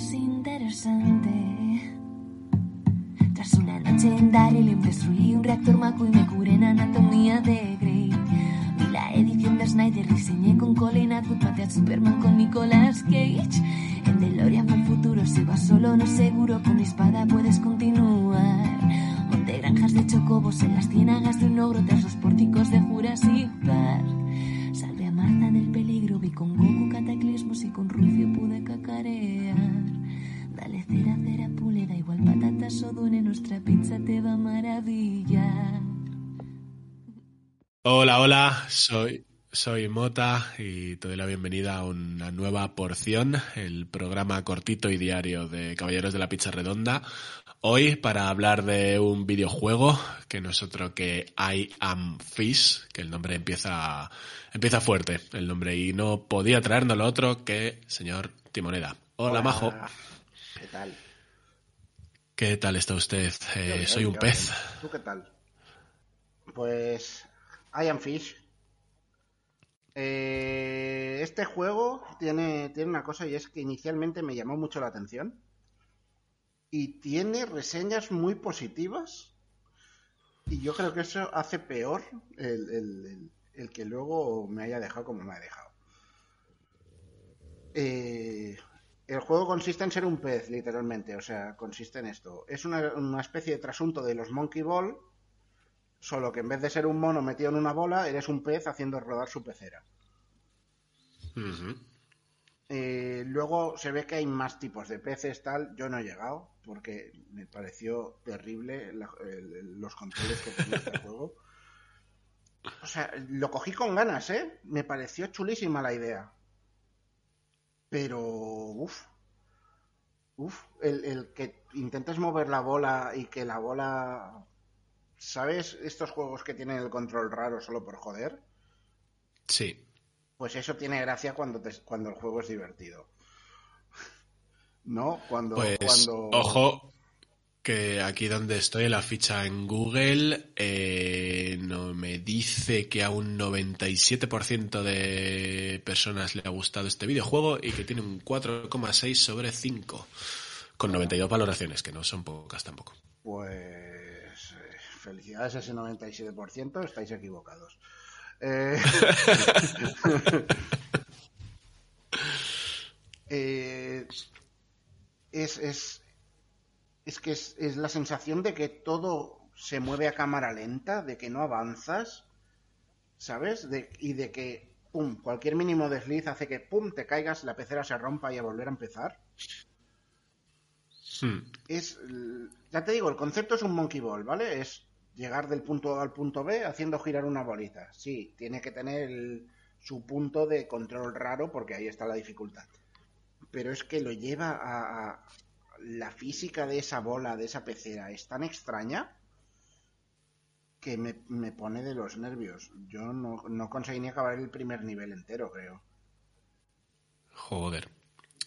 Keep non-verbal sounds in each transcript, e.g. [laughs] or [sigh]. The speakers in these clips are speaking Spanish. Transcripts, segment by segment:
Es interesante. Tras una noche en Daryl destruí un reactor Maco y me curé en anatomía de Grey. Vi la edición de Snyder, diseñé con Colin Atwood, maté a Superman con Nicolas Cage. En DeLorean fue el futuro, si vas solo no seguro, con mi espada puedes continuar. Monté granjas de chocobos en las ciénagas de un ogro tras los pórticos de Hola, hola, soy, soy Mota y te doy la bienvenida a una nueva porción, el programa cortito y diario de Caballeros de la Pizza Redonda. Hoy para hablar de un videojuego que no es otro que I Am Fish, que el nombre empieza, empieza fuerte, el nombre, y no podía traérnoslo otro que señor Timoneda. Hola, Majo. ¿Qué tal? ¿Qué tal está usted? Eh, soy un pez. ¿Tú qué tal? Pues I am Fish. Eh, este juego tiene, tiene una cosa y es que inicialmente me llamó mucho la atención y tiene reseñas muy positivas y yo creo que eso hace peor el, el- el- que luego me haya dejado como me ha dejado. Eh, el juego consiste en ser un pez, literalmente. O sea, consiste en esto. Es una, una especie de trasunto de los Monkey Ball, solo que en vez de ser un mono metido en una bola, eres un pez haciendo rodar su pecera. Eh, luego se ve que hay más tipos de peces, tal. Yo no he llegado, porque me pareció terrible la- el- el- los controles que tenía este [laughs] juego. O sea, lo cogí con ganas, ¿eh? Me pareció chulísima la idea. Pero, uff. Uf, el, el que intentes mover la bola y que la bola... ¿Sabes estos juegos que tienen el control raro solo por joder? Sí. Pues eso tiene gracia cuando, te- cuando el juego es divertido. ¿No? Cuando... Pues cuando... ojo que aquí donde estoy la ficha en Google eh, no me dice que a un 97% de personas le ha gustado este videojuego y que tiene un 4,6 sobre 5 con 92 valoraciones que no son pocas tampoco. Pues felicidades a ese 97%, estáis equivocados. Eh, [laughs] eh, es, es, es que es, es la sensación de que todo se mueve a cámara lenta, de que no avanzas, ¿sabes? De- y de que, pum, cualquier mínimo desliz hace que, pum, te caigas, la pecera se rompa y a volver a empezar. Hmm. es, ya te digo, el concepto es un monkey ball, ¿vale? Es llegar del punto A al punto B haciendo girar una bolita. Sí, tiene que tener el- su punto de control raro porque ahí está la dificultad. Pero es que lo lleva a, a- la física de esa bola, de esa pecera, es tan extraña que me, me pone de los nervios. Yo no, no conseguí ni acabar el primer nivel entero, creo. Joder.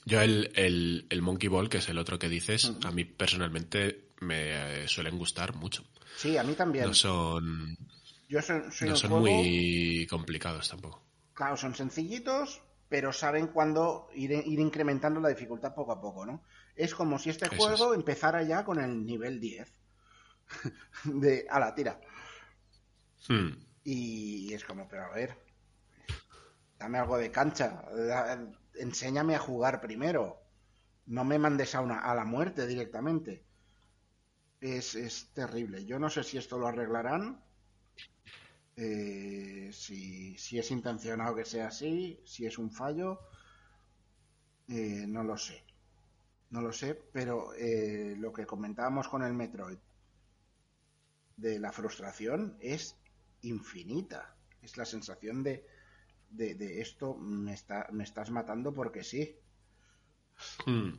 Yo el, el, el Monkey Ball, que es el otro que dices, a mí personalmente me eh, suelen gustar mucho. Sí, a mí también. No son, Yo soy, soy no son juego... muy complicados tampoco. Claro, son sencillitos, pero saben cuándo ir, ir incrementando la dificultad poco a poco, ¿no? Es como si este Eso juego empezara ya con el nivel 10. [laughs] De, a la tira. Hmm. Y es como, pero a ver, dame algo de cancha, enséñame a jugar primero. No me mandes a, una, a la muerte directamente. Es, es terrible. Yo no sé si esto lo arreglarán. eh, si, si es intencionado que sea así, si es un fallo. eh, no lo sé. No lo sé, pero eh, lo que comentábamos con el Metroid de la frustración es infinita. Es la sensación de, de, esto me, está, me estás matando porque sí. Hmm.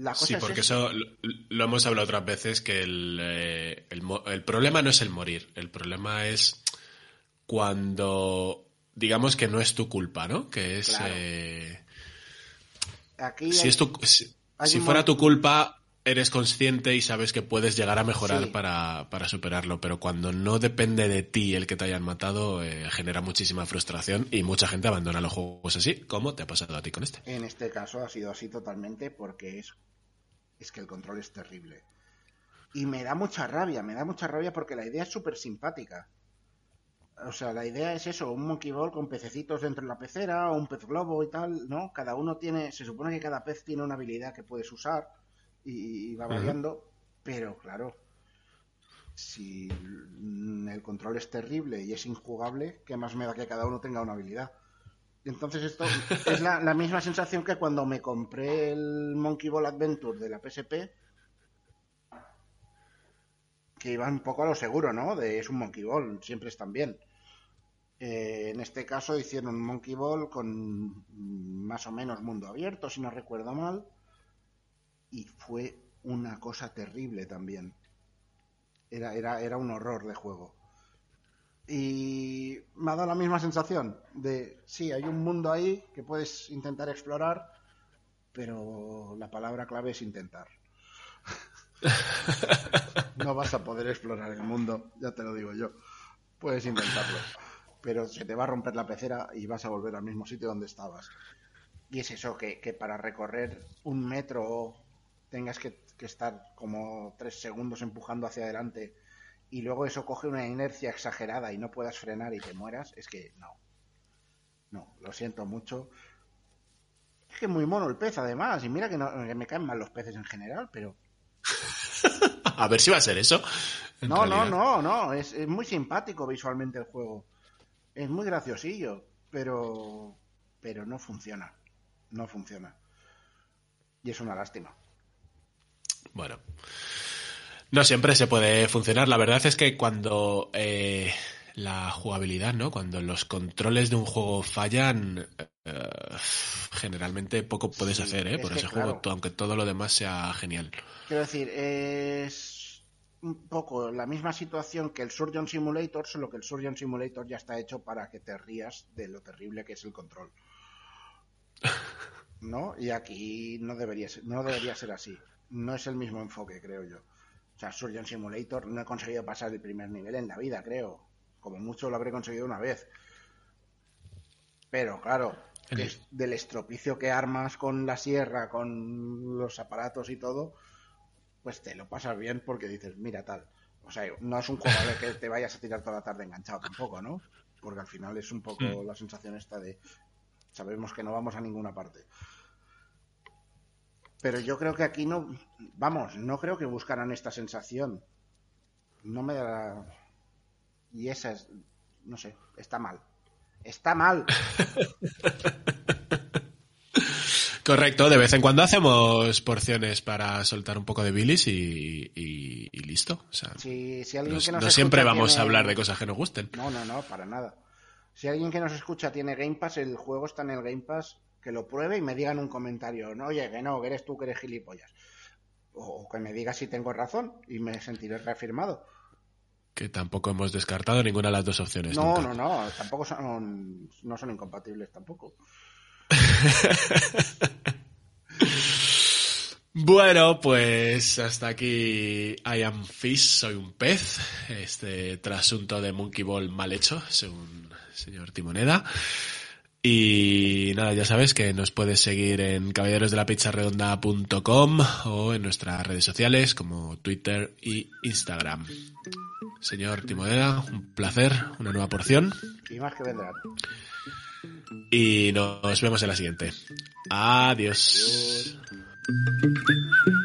La cosa Sí, es porque eso lo, lo hemos hablado otras veces, que el, eh, el problema no es el morir, el problema es cuando digamos que no es tu culpa, ¿no? Que es... Claro. eh, Aquí si hay- es tu, si, fuera tu culpa, eres consciente y sabes que puedes llegar a mejorar Sí. para, para superarlo, pero cuando no depende de ti el que te hayan matado, eh, genera muchísima frustración y mucha gente abandona los juegos así, como te ha pasado a ti con este. En este caso ha sido así totalmente porque es, es que el control es terrible. Y me da mucha rabia, me da mucha rabia porque la idea es súper simpática. O sea, la idea es eso, un monkey ball con pececitos dentro de la pecera o un pez globo y tal, ¿no? Cada uno tiene, se supone que cada pez tiene una habilidad que puedes usar y, y va variando, pero claro, si el control es terrible y es injugable, ¿qué más me da que cada uno tenga una habilidad? Entonces esto es la, misma sensación que cuando me compré el Monkey Ball Adventure de la PSP, que iba un poco a lo seguro, ¿no? De es un Monkey Ball, siempre están bien. Eh, en este caso hicieron un Monkey Ball con más o menos mundo abierto, si no recuerdo mal, y fue una cosa terrible también. Era, era, era un horror de juego. Y me ha dado la misma sensación de, sí, hay un mundo ahí que puedes intentar explorar, pero la palabra clave es intentar. [laughs] no vas a poder explorar el mundo, ya te lo digo yo. Puedes intentarlo, pero se te va a romper la pecera y vas a volver al mismo sitio donde estabas. Y es eso, que, que para recorrer un metro tengas que, que estar como tres segundos empujando hacia adelante y luego eso coge una inercia exagerada y no puedas frenar y te mueras, es que no. No, lo siento mucho. Es que es muy mono el pez, además. Y mira que, no, que me caen mal los peces en general, pero. [laughs] A ver si va a ser eso. No, no, realidad. no, no. Es, es muy simpático visualmente el juego. Es muy graciosillo, pero. Pero no funciona. No funciona. Y es una lástima. Bueno. No siempre se puede funcionar. La verdad es que cuando eh, la jugabilidad, ¿no? Cuando los controles de un juego fallan, eh, generalmente poco puedes Sí, hacer, ¿eh? es Por ese claro. juego, aunque todo lo demás sea genial. Quiero decir, es un poco la misma situación que el Surgeon Simulator, solo que el Surgeon Simulator ya está hecho para que te rías de lo terrible que es el control. [laughs] ¿No? Y aquí no debería ser, no debería ser así. No es el mismo enfoque, creo yo. O sea, Surgeon Simulator no he conseguido pasar el primer nivel en la vida, creo. Como mucho lo habré conseguido una vez. Pero claro, es del estropicio que armas con la sierra, con los aparatos y todo, pues te lo pasas bien porque dices, mira tal. O sea, no es un juego de que te vayas a tirar toda la tarde enganchado tampoco, ¿no? Porque al final es un poco Hmm. la sensación esta de sabemos que no vamos a ninguna parte. Pero yo creo que aquí no, vamos, no creo que buscaran esta sensación. No me da... Y esa es, no sé, está mal. Está mal. [laughs] Correcto, de vez en cuando hacemos porciones para soltar un poco de bilis y, y- y listo. O sea, Si, si alguien no, que nos no siempre vamos tiene- a hablar de cosas que nos gusten. No, no, no, para nada. Si alguien que nos escucha tiene Game Pass, el juego está en el Game Pass, que lo pruebe y me diga en un comentario, no, oye, que no, que eres tú que eres gilipollas. O que me diga si tengo razón y me sentiré reafirmado. Que tampoco hemos descartado ninguna de las dos opciones. No, nunca. no, no, tampoco son, no son incompatibles tampoco. [laughs] Bueno, pues hasta aquí I am Fish, soy un pez. Este trasunto de Monkey Ball mal hecho, según el señor Timoneda. Y nada, ya sabes que nos puedes seguir en caballerosdelapizarredonda.com o en nuestras redes sociales como Twitter y Instagram. Señor Timoneda, un placer, una nueva porción. Y más que vendrán. Y nos vemos en la siguiente. Adiós. Adiós.